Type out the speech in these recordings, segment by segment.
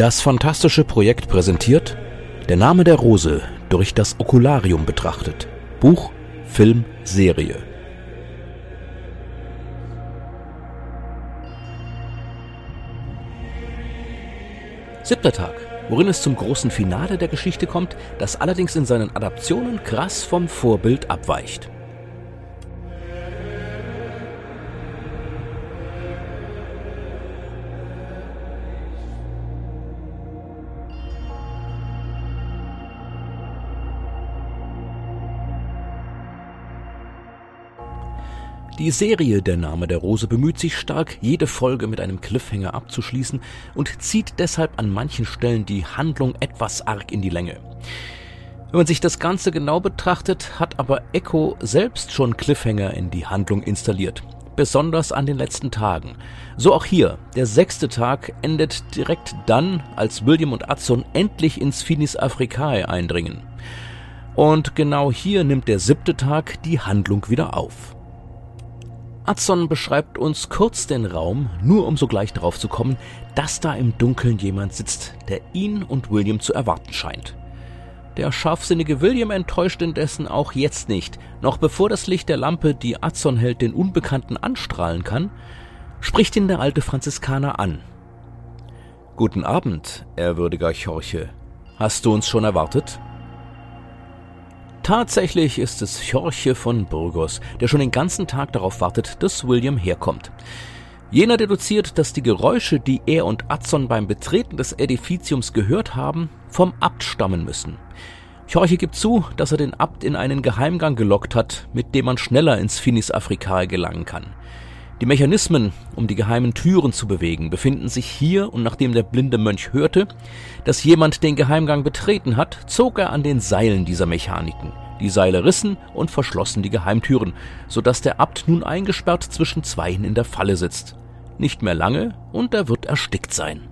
Das fantastische Projekt präsentiert Der Name der Rose durch das Okularium betrachtet. Buch, Film, Serie. Siebter Tag, worin es zum großen Finale der Geschichte kommt, das allerdings in seinen Adaptionen krass vom Vorbild abweicht. Die Serie Der Name der Rose bemüht sich stark, jede Folge mit einem Cliffhanger abzuschließen und zieht deshalb an manchen Stellen die Handlung etwas arg in die Länge. Wenn man sich das Ganze genau betrachtet, hat aber Echo selbst schon Cliffhanger in die Handlung installiert. Besonders an den letzten Tagen. So auch hier. Der sechste Tag endet direkt dann, als William und Adson endlich ins Finis Africae eindringen. Und genau hier nimmt der siebte Tag die Handlung wieder auf. Adson beschreibt uns kurz den Raum, nur um sogleich darauf zu kommen, dass da im Dunkeln jemand sitzt, der ihn und William zu erwarten scheint. Der scharfsinnige William enttäuscht indessen auch jetzt nicht. Noch bevor das Licht der Lampe, die Adson hält, den Unbekannten anstrahlen kann, spricht ihn der alte Franziskaner an. Guten Abend, ehrwürdiger Chorche. Hast du uns schon erwartet? Tatsächlich ist es Jorche von Burgos, der schon den ganzen Tag darauf wartet, dass William herkommt. Jener deduziert, dass die Geräusche, die er und Adson beim Betreten des Edificiums gehört haben, vom Abt stammen müssen. Jorche gibt zu, dass er den Abt in einen Geheimgang gelockt hat, mit dem man schneller ins Finis Africae gelangen kann. Die Mechanismen, um die geheimen Türen zu bewegen, befinden sich hier und nachdem der blinde Mönch hörte, dass jemand den Geheimgang betreten hat, zog er an den Seilen dieser Mechaniken. Die Seile rissen und verschlossen die Geheimtüren, so dass der Abt nun eingesperrt zwischen Zweien in der Falle sitzt. Nicht mehr lange und er wird erstickt sein.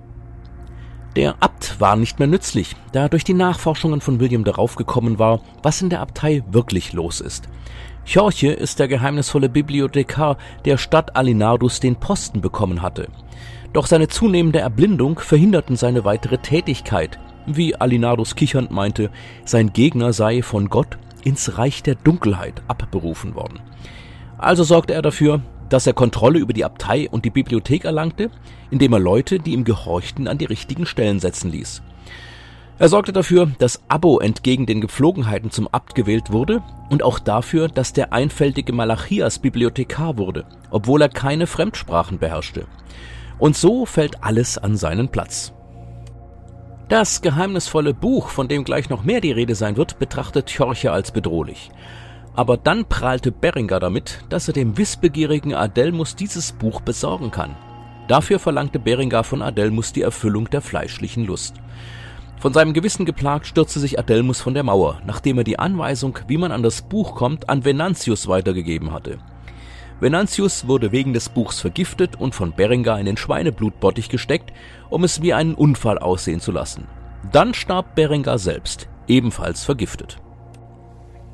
Der Abt war nicht mehr nützlich, da er durch die Nachforschungen von William darauf gekommen war, was in der Abtei wirklich los ist. Chorche ist der geheimnisvolle Bibliothekar der Stadt Alinardus den Posten bekommen hatte. Doch seine zunehmende Erblindung verhinderten seine weitere Tätigkeit. Wie Alinardus kichernd meinte, sein Gegner sei von Gott ins Reich der Dunkelheit abberufen worden. Also sorgte er dafür, dass er Kontrolle über die Abtei und die Bibliothek erlangte, indem er Leute, die ihm gehorchten, an die richtigen Stellen setzen ließ. Er sorgte dafür, dass Abo entgegen den Gepflogenheiten zum Abt gewählt wurde und auch dafür, dass der einfältige Malachias Bibliothekar wurde, obwohl er keine Fremdsprachen beherrschte. Und so fällt alles an seinen Platz. Das geheimnisvolle Buch, von dem gleich noch mehr die Rede sein wird, betrachtet Chorche als bedrohlich. Aber dann prahlte Beringer damit, dass er dem wissbegierigen Adelmus dieses Buch besorgen kann. Dafür verlangte Beringer von Adelmus die Erfüllung der fleischlichen Lust. Von seinem Gewissen geplagt stürzte sich Adelmus von der Mauer, nachdem er die Anweisung, wie man an das Buch kommt, an Venantius weitergegeben hatte. Venantius wurde wegen des Buchs vergiftet und von Berengar in den Schweineblutbottich gesteckt, um es wie einen Unfall aussehen zu lassen. Dann starb Berengar selbst, ebenfalls vergiftet.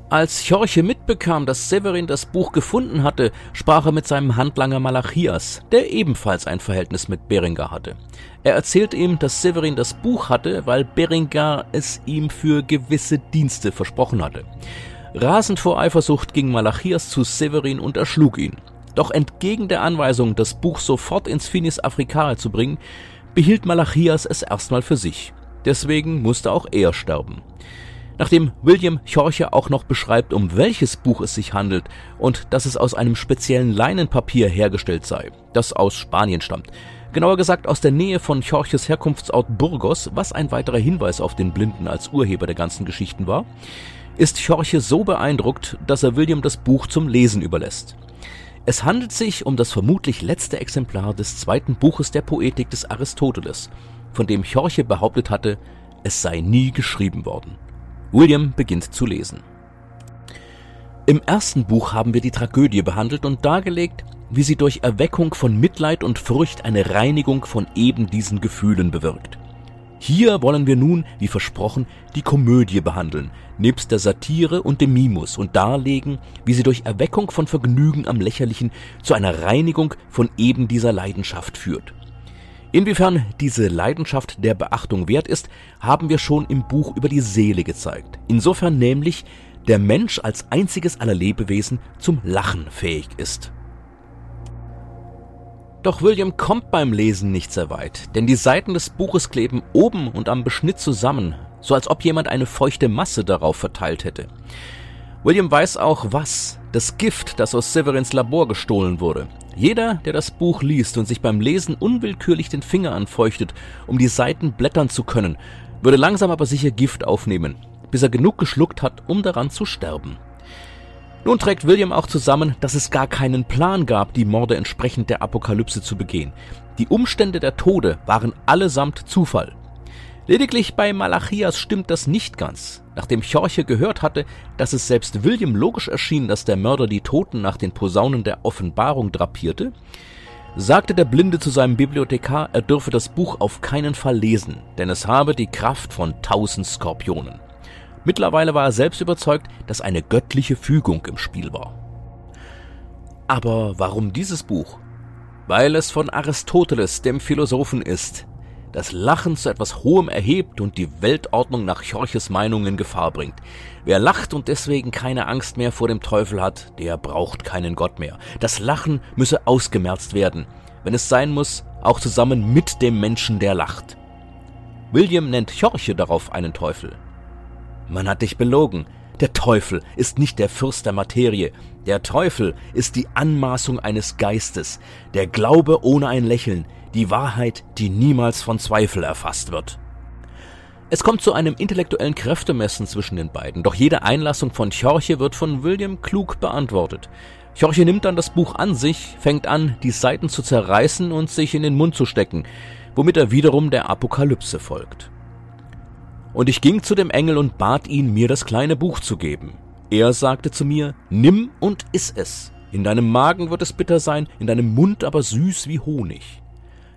Als Chorche mitbekam, dass Severin das Buch gefunden hatte, sprach er mit seinem Handlanger Malachias, der ebenfalls ein Verhältnis mit Berengar hatte. Er erzählte ihm, dass Severin das Buch hatte, weil Berengar es ihm für gewisse Dienste versprochen hatte. Rasend vor Eifersucht ging Malachias zu Severin und erschlug ihn. Doch entgegen der Anweisung, das Buch sofort ins Finis Africae zu bringen, behielt Malachias es erstmal für sich. Deswegen musste auch er sterben. Nachdem William Chorche auch noch beschreibt, um welches Buch es sich handelt und dass es aus einem speziellen Leinenpapier hergestellt sei, das aus Spanien stammt. Genauer gesagt aus der Nähe von Chorches Herkunftsort Burgos, was ein weiterer Hinweis auf den Blinden als Urheber der ganzen Geschichten war, ist Chorche so beeindruckt, dass er William das Buch zum Lesen überlässt. Es handelt sich um das vermutlich letzte Exemplar des zweiten Buches der Poetik des Aristoteles, von dem Chorche behauptet hatte, es sei nie geschrieben worden. William beginnt zu lesen. Im ersten Buch haben wir die Tragödie behandelt und dargelegt, wie sie durch Erweckung von Mitleid und Furcht eine Reinigung von eben diesen Gefühlen bewirkt. Hier wollen wir nun, wie versprochen, die Komödie behandeln, nebst der Satire und dem Mimus und darlegen, wie sie durch Erweckung von Vergnügen am Lächerlichen zu einer Reinigung von eben dieser Leidenschaft führt. Inwiefern diese Leidenschaft der Beachtung wert ist, haben wir schon im Buch über die Seele gezeigt. Insofern nämlich der Mensch als einziges aller Lebewesen zum Lachen fähig ist. Doch William kommt beim Lesen nicht sehr weit, denn die Seiten des Buches kleben oben und am Beschnitt zusammen, so als ob jemand eine feuchte Masse darauf verteilt hätte. William weiß auch was, das Gift, das aus Severins Labor gestohlen wurde. Jeder, der das Buch liest und sich beim Lesen unwillkürlich den Finger anfeuchtet, um die Seiten blättern zu können, würde langsam aber sicher Gift aufnehmen, bis er genug geschluckt hat, um daran zu sterben. Nun trägt William auch zusammen, dass es gar keinen Plan gab, die Morde entsprechend der Apokalypse zu begehen. Die Umstände der Tode waren allesamt Zufall. Lediglich bei Malachias stimmt das nicht ganz. Nachdem Chorche gehört hatte, dass es selbst William logisch erschien, dass der Mörder die Toten nach den Posaunen der Offenbarung drapierte, sagte der Blinde zu seinem Bibliothekar, er dürfe das Buch auf keinen Fall lesen, denn es habe die Kraft von tausend Skorpionen. Mittlerweile war er selbst überzeugt, dass eine göttliche Fügung im Spiel war. Aber warum dieses Buch? Weil es von Aristoteles, dem Philosophen, ist, das Lachen zu etwas Hohem erhebt und die Weltordnung nach Chorches Meinung in Gefahr bringt. Wer lacht und deswegen keine Angst mehr vor dem Teufel hat, der braucht keinen Gott mehr. Das Lachen müsse ausgemerzt werden, wenn es sein muss, auch zusammen mit dem Menschen, der lacht. William nennt Chorche darauf einen Teufel. Man hat dich belogen. Der Teufel ist nicht der Fürst der Materie. Der Teufel ist die Anmaßung eines Geistes, der Glaube ohne ein Lächeln, die Wahrheit, die niemals von Zweifel erfasst wird. Es kommt zu einem intellektuellen Kräftemessen zwischen den beiden, doch jede Einlassung von Chorche wird von William klug beantwortet. Chorche nimmt dann das Buch an sich, fängt an, die Seiten zu zerreißen und sich in den Mund zu stecken, womit er wiederum der Apokalypse folgt. Und ich ging zu dem Engel und bat ihn, mir das kleine Buch zu geben. Er sagte zu mir, nimm und iss es. In deinem Magen wird es bitter sein, in deinem Mund aber süß wie Honig.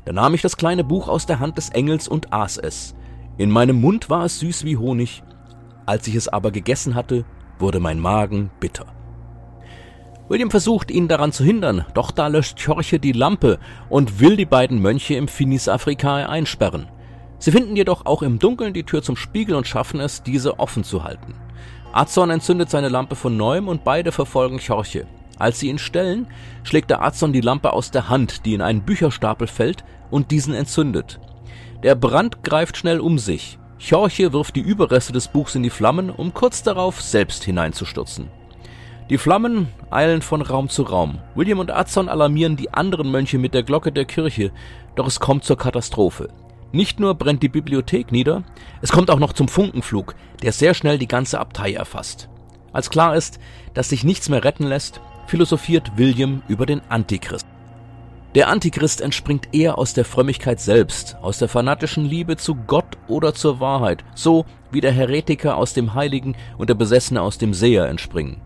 Da nahm ich das kleine Buch aus der Hand des Engels und aß es. In meinem Mund war es süß wie Honig, als ich es aber gegessen hatte, wurde mein Magen bitter. William versucht, ihn daran zu hindern, doch da löscht Chorche die Lampe und will die beiden Mönche im Finis Africae einsperren. Sie finden jedoch auch im Dunkeln die Tür zum Spiegel und schaffen es, diese offen zu halten. Azon entzündet seine Lampe von neuem und beide verfolgen Chorche. Als sie ihn stellen, schlägt der Azon die Lampe aus der Hand, die in einen Bücherstapel fällt und diesen entzündet. Der Brand greift schnell um sich. Chorche wirft die Überreste des Buchs in die Flammen, um kurz darauf selbst hineinzustürzen. Die Flammen eilen von Raum zu Raum. William und Azon alarmieren die anderen Mönche mit der Glocke der Kirche, doch es kommt zur Katastrophe. Nicht nur brennt die Bibliothek nieder, es kommt auch noch zum Funkenflug, der sehr schnell die ganze Abtei erfasst. Als klar ist, dass sich nichts mehr retten lässt, philosophiert William über den Antichrist. Der Antichrist entspringt eher aus der Frömmigkeit selbst, aus der fanatischen Liebe zu Gott oder zur Wahrheit, so wie der Heretiker aus dem Heiligen und der Besessene aus dem Seher entspringen.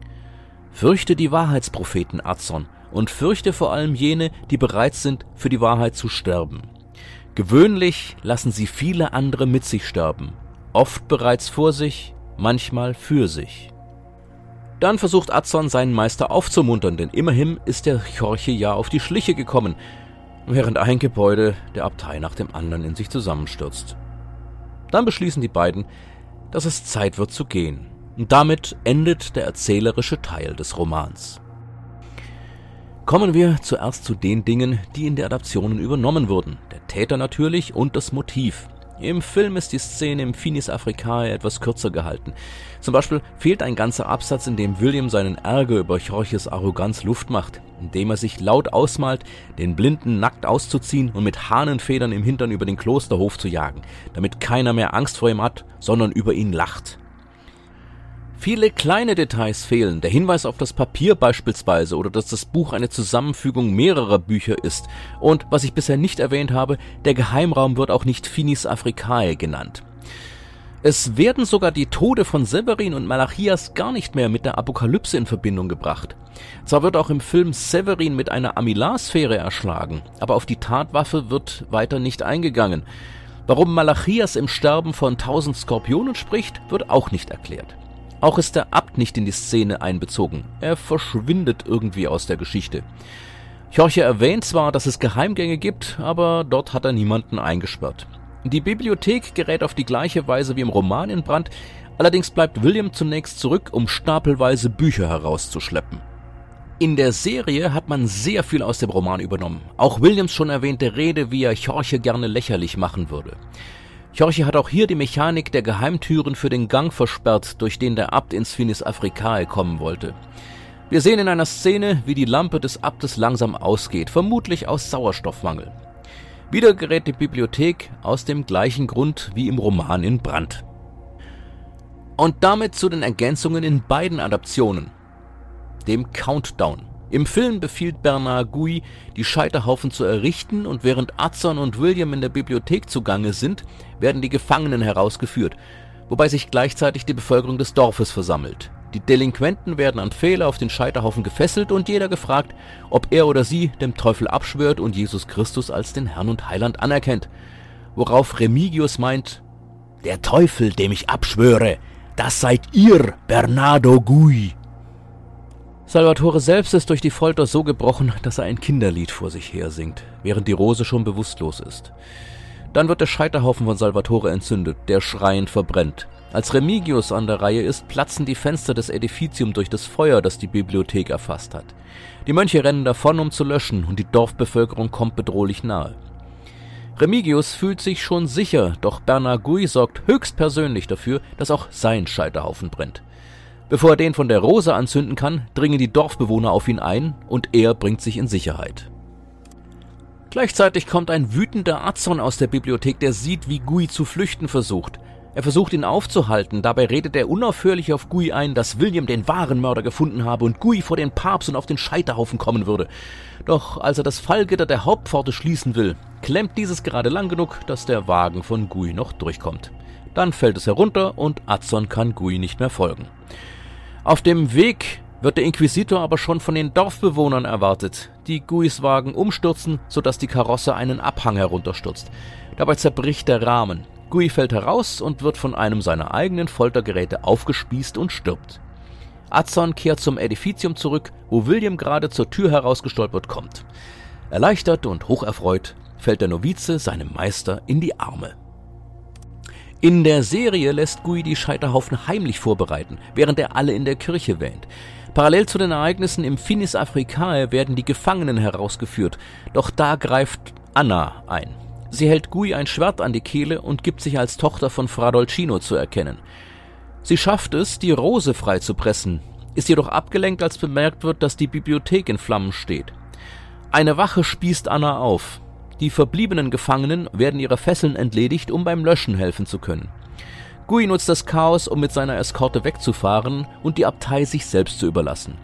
Fürchte die Wahrheitspropheten Azon und fürchte vor allem jene, die bereit sind, für die Wahrheit zu sterben. Gewöhnlich lassen sie viele andere mit sich sterben, oft bereits vor sich, manchmal für sich. Dann versucht Azon seinen Meister aufzumuntern, denn immerhin ist der Chorche ja auf die Schliche gekommen, während ein Gebäude der Abtei nach dem anderen in sich zusammenstürzt. Dann beschließen die beiden, dass es Zeit wird zu gehen. Und damit endet der erzählerische Teil des Romans. Kommen wir zuerst zu den Dingen, die in der Adaptionen übernommen wurden. Der Täter natürlich und das Motiv. Im Film ist die Szene im Finis Africae etwas kürzer gehalten. Zum Beispiel fehlt ein ganzer Absatz, in dem William seinen Ärger über Chorches Arroganz Luft macht, indem er sich laut ausmalt, den Blinden nackt auszuziehen und mit Hahnenfedern im Hintern über den Klosterhof zu jagen, damit keiner mehr Angst vor ihm hat, sondern über ihn lacht. Viele kleine Details fehlen, der Hinweis auf das Papier beispielsweise oder dass das Buch eine Zusammenfügung mehrerer Bücher ist. Und was ich bisher nicht erwähnt habe, der Geheimraum wird auch nicht Finis Africae genannt. Es werden sogar die Tode von Severin und Malachias gar nicht mehr mit der Apokalypse in Verbindung gebracht. Zwar wird auch im Film Severin mit einer Amilarsphäre erschlagen, aber auf die Tatwaffe wird weiter nicht eingegangen. Warum Malachias im Sterben von tausend Skorpionen spricht, wird auch nicht erklärt. Auch ist der Abt nicht in die Szene einbezogen. Er verschwindet irgendwie aus der Geschichte. Jorge erwähnt zwar, dass es Geheimgänge gibt, aber dort hat er niemanden eingesperrt. Die Bibliothek gerät auf die gleiche Weise wie im Roman in Brand, allerdings bleibt William zunächst zurück, um stapelweise Bücher herauszuschleppen. In der Serie hat man sehr viel aus dem Roman übernommen. Auch Williams schon erwähnte Rede, wie er Jorge gerne lächerlich machen würde. Jorge hat auch hier die Mechanik der Geheimtüren für den Gang versperrt, durch den der Abt ins Finis Africae kommen wollte. Wir sehen in einer Szene, wie die Lampe des Abtes langsam ausgeht, vermutlich aus Sauerstoffmangel. Wieder gerät die Bibliothek aus dem gleichen Grund wie im Roman in Brand. Und damit zu den Ergänzungen in beiden Adaptionen. Dem Countdown. Im Film befiehlt Bernard Gui, die Scheiterhaufen zu errichten und während Adson und William in der Bibliothek zugange sind, werden die Gefangenen herausgeführt, wobei sich gleichzeitig die Bevölkerung des Dorfes versammelt. Die Delinquenten werden an Fehler auf den Scheiterhaufen gefesselt und jeder gefragt, ob er oder sie dem Teufel abschwört und Jesus Christus als den Herrn und Heiland anerkennt. Worauf Remigius meint, der Teufel, dem ich abschwöre, das seid ihr, Bernardo Gui. Salvatore selbst ist durch die Folter so gebrochen, dass er ein Kinderlied vor sich her singt, während die Rose schon bewusstlos ist. Dann wird der Scheiterhaufen von Salvatore entzündet, der schreiend verbrennt. Als Remigius an der Reihe ist, platzen die Fenster des Edificium durch das Feuer, das die Bibliothek erfasst hat. Die Mönche rennen davon, um zu löschen, und die Dorfbevölkerung kommt bedrohlich nahe. Remigius fühlt sich schon sicher, doch Bernard Gui sorgt höchstpersönlich dafür, dass auch sein Scheiterhaufen brennt. Bevor er den von der Rose anzünden kann, dringen die Dorfbewohner auf ihn ein und er bringt sich in Sicherheit. Gleichzeitig kommt ein wütender Azon aus der Bibliothek, der sieht, wie Gui zu flüchten versucht. Er versucht ihn aufzuhalten, dabei redet er unaufhörlich auf Gui ein, dass William den wahren Mörder gefunden habe und Gui vor den Papst und auf den Scheiterhaufen kommen würde. Doch als er das Fallgitter der Hauptpforte schließen will, klemmt dieses gerade lang genug, dass der Wagen von Gui noch durchkommt. Dann fällt es herunter und Azon kann Gui nicht mehr folgen. Auf dem Weg wird der Inquisitor aber schon von den Dorfbewohnern erwartet, die Guis Wagen umstürzen, sodass die Karosse einen Abhang herunterstürzt. Dabei zerbricht der Rahmen. Gui fällt heraus und wird von einem seiner eigenen Foltergeräte aufgespießt und stirbt. Azon kehrt zum Edificium zurück, wo William gerade zur Tür herausgestolpert kommt. Erleichtert und hocherfreut fällt der Novize seinem Meister in die Arme. In der Serie lässt Gui die Scheiterhaufen heimlich vorbereiten, während er alle in der Kirche wähnt. Parallel zu den Ereignissen im Finis Africae werden die Gefangenen herausgeführt, doch da greift Anna ein. Sie hält Gui ein Schwert an die Kehle und gibt sich als Tochter von Fra Dolcino zu erkennen. Sie schafft es, die Rose freizupressen, ist jedoch abgelenkt, als bemerkt wird, dass die Bibliothek in Flammen steht. Eine Wache spießt Anna auf. Die verbliebenen Gefangenen werden ihre Fesseln entledigt, um beim Löschen helfen zu können. Gui nutzt das Chaos, um mit seiner Eskorte wegzufahren und die Abtei sich selbst zu überlassen.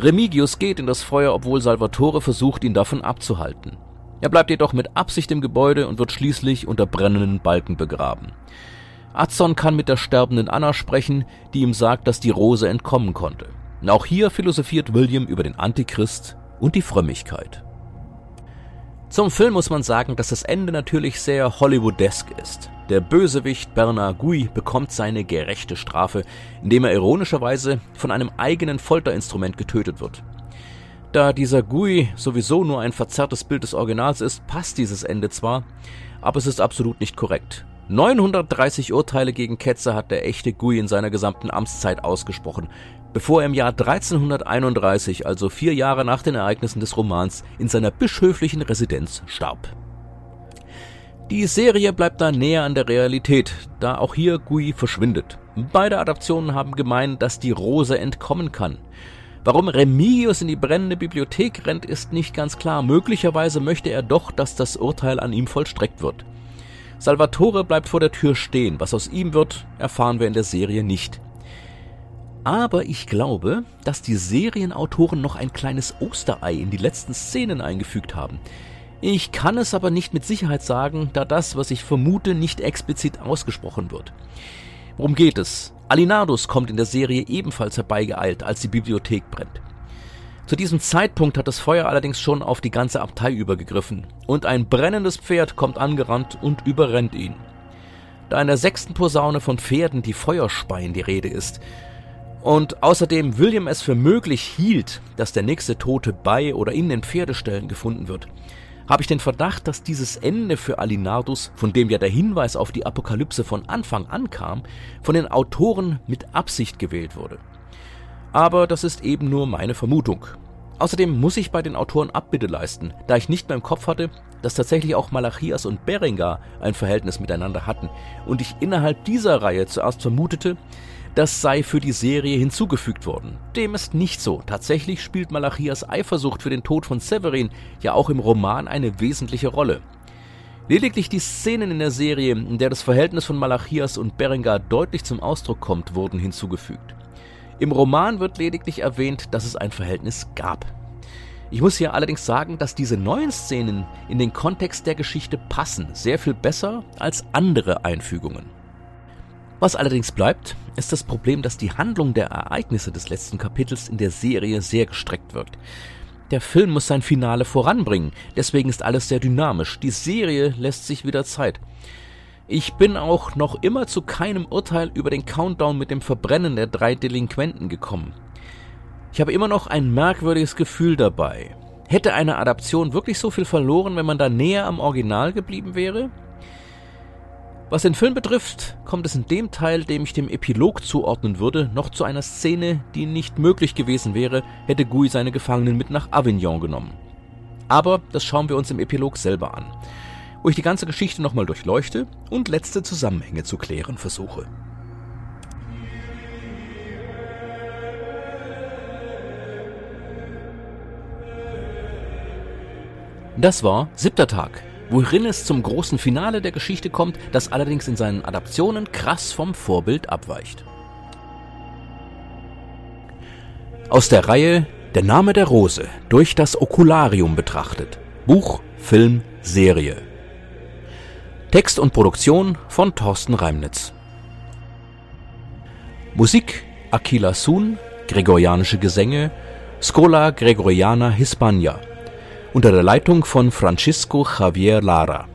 Remigius geht in das Feuer, obwohl Salvatore versucht, ihn davon abzuhalten. Er bleibt jedoch mit Absicht im Gebäude und wird schließlich unter brennenden Balken begraben. Azon kann mit der sterbenden Anna sprechen, die ihm sagt, dass die Rose entkommen konnte. auch hier philosophiert William über den Antichrist und die Frömmigkeit. Zum Film muss man sagen, dass das Ende natürlich sehr Hollywoodesk ist. Der Bösewicht Bernard Gui bekommt seine gerechte Strafe, indem er ironischerweise von einem eigenen Folterinstrument getötet wird. Da dieser Gui sowieso nur ein verzerrtes Bild des Originals ist, passt dieses Ende zwar, aber es ist absolut nicht korrekt. 930 Urteile gegen Ketzer hat der echte Gui in seiner gesamten Amtszeit ausgesprochen, bevor er im Jahr 1331, also vier Jahre nach den Ereignissen des Romans, in seiner bischöflichen Residenz starb. Die Serie bleibt da näher an der Realität, da auch hier Gui verschwindet. Beide Adaptionen haben gemeint, dass die Rose entkommen kann. Warum Remigius in die brennende Bibliothek rennt, ist nicht ganz klar. Möglicherweise möchte er doch, dass das Urteil an ihm vollstreckt wird. Salvatore bleibt vor der Tür stehen. Was aus ihm wird, erfahren wir in der Serie nicht. Aber ich glaube, dass die Serienautoren noch ein kleines Osterei in die letzten Szenen eingefügt haben. Ich kann es aber nicht mit Sicherheit sagen, da das, was ich vermute, nicht explizit ausgesprochen wird. Worum geht es? Alinardus kommt in der Serie ebenfalls herbeigeeilt, als die Bibliothek brennt. Zu diesem Zeitpunkt hat das Feuer allerdings schon auf die ganze Abtei übergegriffen und ein brennendes Pferd kommt angerannt und überrennt ihn. Da in der sechsten Posaune von Pferden, die Feuerspeien, die Rede ist, Und außerdem William es für möglich hielt, dass der nächste Tote bei oder in den Pferdeställen gefunden wird, habe ich den Verdacht, dass dieses Ende für Alinardus, von dem ja der Hinweis auf die Apokalypse von Anfang an kam, von den Autoren mit Absicht gewählt wurde. Aber das ist eben nur meine Vermutung. Außerdem muss ich bei den Autoren Abbitte leisten, da ich nicht mehr im Kopf hatte, dass tatsächlich auch Malachias und Berengar ein Verhältnis miteinander hatten und ich innerhalb dieser Reihe zuerst vermutete, das sei für die Serie hinzugefügt worden. Dem ist nicht so. Tatsächlich spielt Malachias Eifersucht für den Tod von Severin ja auch im Roman eine wesentliche Rolle. Lediglich die Szenen in der Serie, in der das Verhältnis von Malachias und Berengar deutlich zum Ausdruck kommt, wurden hinzugefügt. Im Roman wird lediglich erwähnt, dass es ein Verhältnis gab. Ich muss hier allerdings sagen, dass diese neuen Szenen in den Kontext der Geschichte passen, sehr viel besser als andere Einfügungen. Was allerdings bleibt, ist das Problem, dass die Handlung der Ereignisse des letzten Kapitels in der Serie sehr gestreckt wirkt. Der Film muss sein Finale voranbringen, deswegen ist alles sehr dynamisch. Die Serie lässt sich wieder Zeit. Ich bin auch noch immer zu keinem Urteil über den Countdown mit dem Verbrennen der drei Delinquenten gekommen. Ich habe immer noch ein merkwürdiges Gefühl dabei. Hätte eine Adaption wirklich so viel verloren, wenn man da näher am Original geblieben wäre? Was den Film betrifft, kommt es in dem Teil, dem ich dem Epilog zuordnen würde, noch zu einer Szene, die nicht möglich gewesen wäre, hätte Gui seine Gefangenen mit nach Avignon genommen. Aber das schauen wir uns im Epilog selber an, wo ich die ganze Geschichte nochmal durchleuchte und letzte Zusammenhänge zu klären versuche. Das war siebter Tag, worin es zum großen Finale der Geschichte kommt, das allerdings in seinen Adaptionen krass vom Vorbild abweicht. Aus der Reihe Der Name der Rose durch das Okularium betrachtet. Buch, Film, Serie. Text und Produktion von Thorsten Reimnitz. Musik Aquila Sun, Gregorianische Gesänge, Scola Gregoriana Hispania unter der Leitung von Francisco Javier Lara.